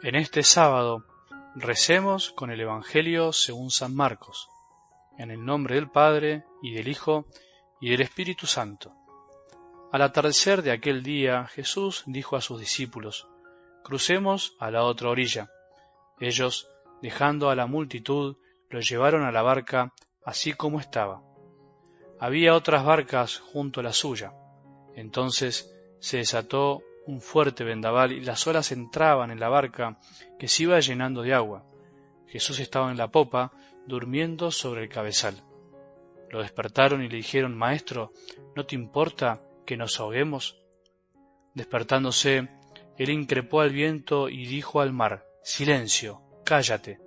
En este sábado recemos con el Evangelio según San Marcos, en el nombre del Padre y del Hijo y del Espíritu Santo. Al atardecer de aquel día Jesús dijo a sus discípulos, Crucemos a la otra orilla. Ellos, dejando a la multitud, lo llevaron a la barca así como estaba. Había otras barcas junto a la suya. Entonces se desató un fuerte vendaval y las olas entraban en la barca que se iba llenando de agua. Jesús estaba en la popa, durmiendo sobre el cabezal. Lo despertaron y le dijeron, Maestro, ¿no te importa que nos ahoguemos? Despertándose, él increpó al viento y dijo al mar, Silencio, cállate.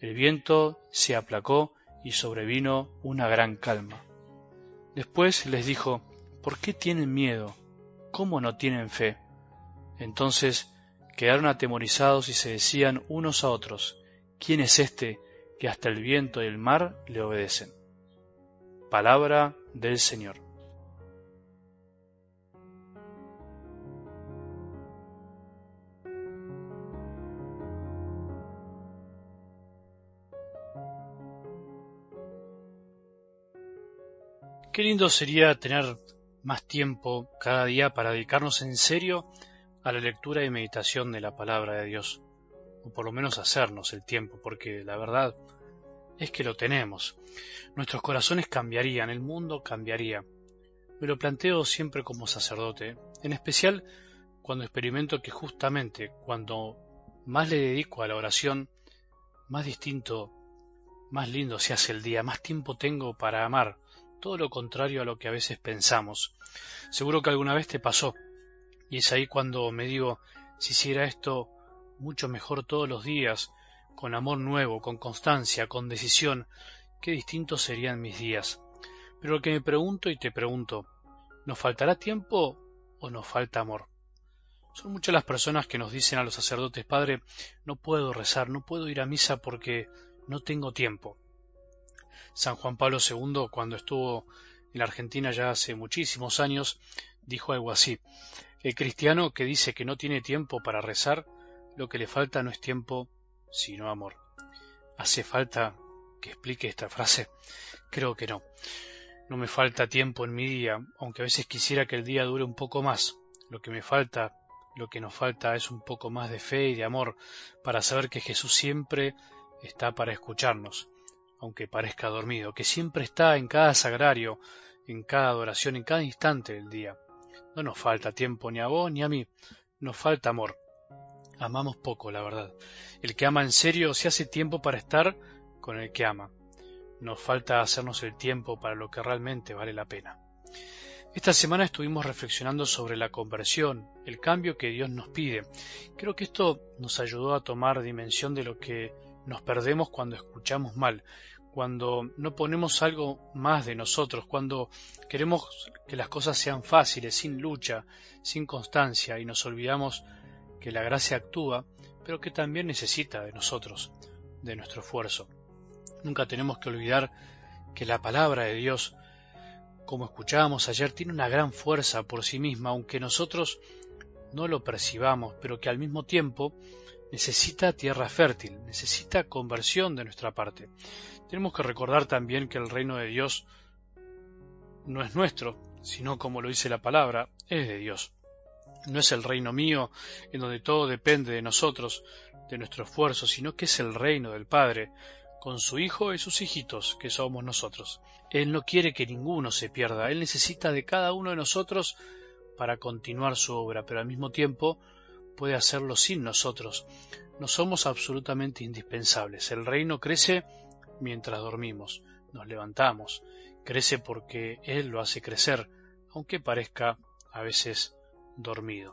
El viento se aplacó y sobrevino una gran calma. Después les dijo, ¿por qué tienen miedo? ¿Cómo no tienen fe? Entonces quedaron atemorizados y se decían unos a otros, ¿quién es este que hasta el viento y el mar le obedecen? Palabra del Señor. Qué lindo sería tener más tiempo cada día para dedicarnos en serio a la lectura y meditación de la palabra de Dios, o por lo menos hacernos el tiempo, porque la verdad es que lo tenemos. Nuestros corazones cambiarían, el mundo cambiaría. Me lo planteo siempre como sacerdote, en especial cuando experimento que justamente cuando más le dedico a la oración, más distinto, más lindo se hace el día, más tiempo tengo para amar, todo lo contrario a lo que a veces pensamos. Seguro que alguna vez te pasó, y es ahí cuando me digo, si hiciera esto mucho mejor todos los días, con amor nuevo, con constancia, con decisión, qué distintos serían mis días. Pero lo que me pregunto y te pregunto, ¿nos faltará tiempo o nos falta amor? Son muchas las personas que nos dicen a los sacerdotes, Padre, no puedo rezar, no puedo ir a misa porque no tengo tiempo. San Juan Pablo II, cuando estuvo en la Argentina ya hace muchísimos años, dijo algo así. El cristiano que dice que no tiene tiempo para rezar, lo que le falta no es tiempo, sino amor. ¿Hace falta que explique esta frase? Creo que no. No me falta tiempo en mi día, aunque a veces quisiera que el día dure un poco más. Lo que me falta, lo que nos falta es un poco más de fe y de amor para saber que Jesús siempre está para escucharnos, aunque parezca dormido, que siempre está en cada sagrario, en cada adoración, en cada instante del día. No nos falta tiempo ni a vos ni a mí, nos falta amor. Amamos poco, la verdad. El que ama en serio se hace tiempo para estar con el que ama. Nos falta hacernos el tiempo para lo que realmente vale la pena. Esta semana estuvimos reflexionando sobre la conversión, el cambio que Dios nos pide. Creo que esto nos ayudó a tomar dimensión de lo que nos perdemos cuando escuchamos mal, cuando no ponemos algo más de nosotros, cuando queremos que las cosas sean fáciles, sin lucha, sin constancia, y nos olvidamos que la gracia actúa, pero que también necesita de nosotros, de nuestro esfuerzo. Nunca tenemos que olvidar que la palabra de Dios, como escuchábamos ayer, tiene una gran fuerza por sí misma, aunque nosotros no lo percibamos, pero que al mismo tiempo necesita tierra fértil, necesita conversión de nuestra parte. Tenemos que recordar también que el reino de Dios no es nuestro, sino como lo dice la palabra, es de Dios. No es el reino mío en donde todo depende de nosotros, de nuestro esfuerzo, sino que es el reino del Padre, con su Hijo y sus hijitos, que somos nosotros. Él no quiere que ninguno se pierda, Él necesita de cada uno de nosotros para continuar su obra, pero al mismo tiempo puede hacerlo sin nosotros. No somos absolutamente indispensables. El reino crece mientras dormimos, nos levantamos, crece porque Él lo hace crecer, aunque parezca a veces dormido.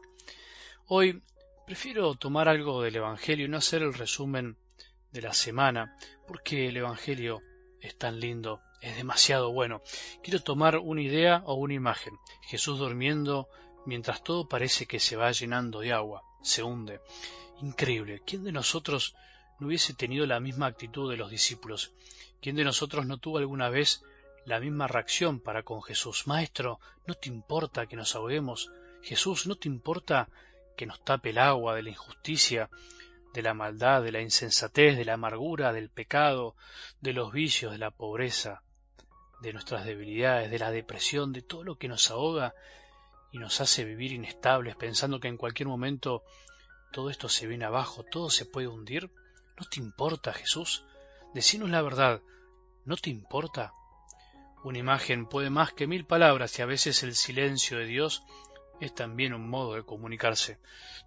Hoy prefiero tomar algo del Evangelio y no hacer el resumen de la semana, porque el Evangelio es tan lindo, es demasiado bueno. Quiero tomar una idea o una imagen. Jesús durmiendo mientras todo parece que se va llenando de agua, se hunde. Increíble. ¿Quién de nosotros no hubiese tenido la misma actitud de los discípulos? ¿Quién de nosotros no tuvo alguna vez la misma reacción para con Jesús? Maestro, ¿no te importa que nos ahoguemos? Jesús, ¿no te importa que nos tape el agua de la injusticia, de la maldad, de la insensatez, de la amargura, del pecado, de los vicios, de la pobreza, de nuestras debilidades, de la depresión, de todo lo que nos ahoga y nos hace vivir inestables, pensando que en cualquier momento todo esto se viene abajo, todo se puede hundir? ¿No te importa, Jesús? Decinos la verdad, ¿no te importa? Una imagen puede más que mil palabras y a veces el silencio de Dios es también un modo de comunicarse.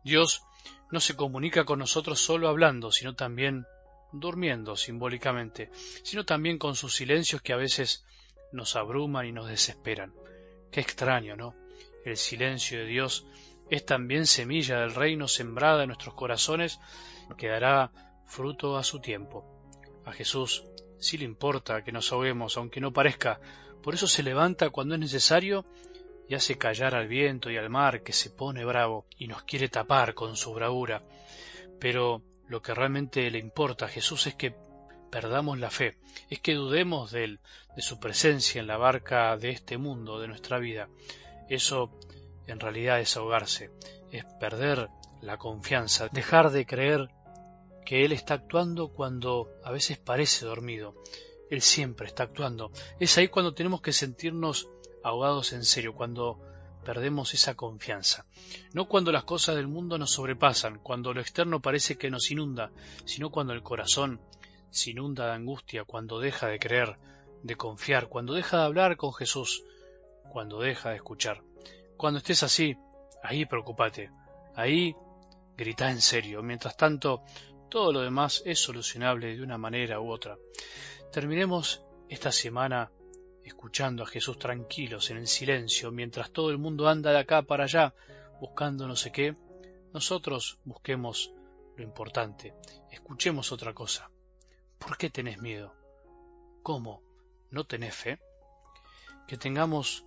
Dios no se comunica con nosotros solo hablando, sino también durmiendo simbólicamente, sino también con sus silencios que a veces nos abruman y nos desesperan. Qué extraño, ¿no? El silencio de Dios es también semilla del reino sembrada en nuestros corazones que dará fruto a su tiempo. A Jesús sí le importa que nos ahoguemos, aunque no parezca, por eso se levanta cuando es necesario y hace callar al viento y al mar que se pone bravo y nos quiere tapar con su bravura. Pero lo que realmente le importa a Jesús es que perdamos la fe, es que dudemos de él, de su presencia en la barca de este mundo, de nuestra vida. Eso en realidad es ahogarse, es perder la confianza, dejar de creer que Él está actuando cuando a veces parece dormido. Él siempre está actuando. Es ahí cuando tenemos que sentirnos ahogados en serio, cuando perdemos esa confianza. No cuando las cosas del mundo nos sobrepasan, cuando lo externo parece que nos inunda, sino cuando el corazón se inunda de angustia, cuando deja de creer, de confiar, cuando deja de hablar con Jesús, cuando deja de escuchar. Cuando estés así, ahí preocupate, ahí grita en serio. Mientras tanto, todo lo demás es solucionable de una manera u otra. Terminemos esta semana escuchando a Jesús tranquilos en el silencio, mientras todo el mundo anda de acá para allá buscando no sé qué, nosotros busquemos lo importante, escuchemos otra cosa. ¿Por qué tenés miedo? ¿Cómo? ¿No tenés fe? Que tengamos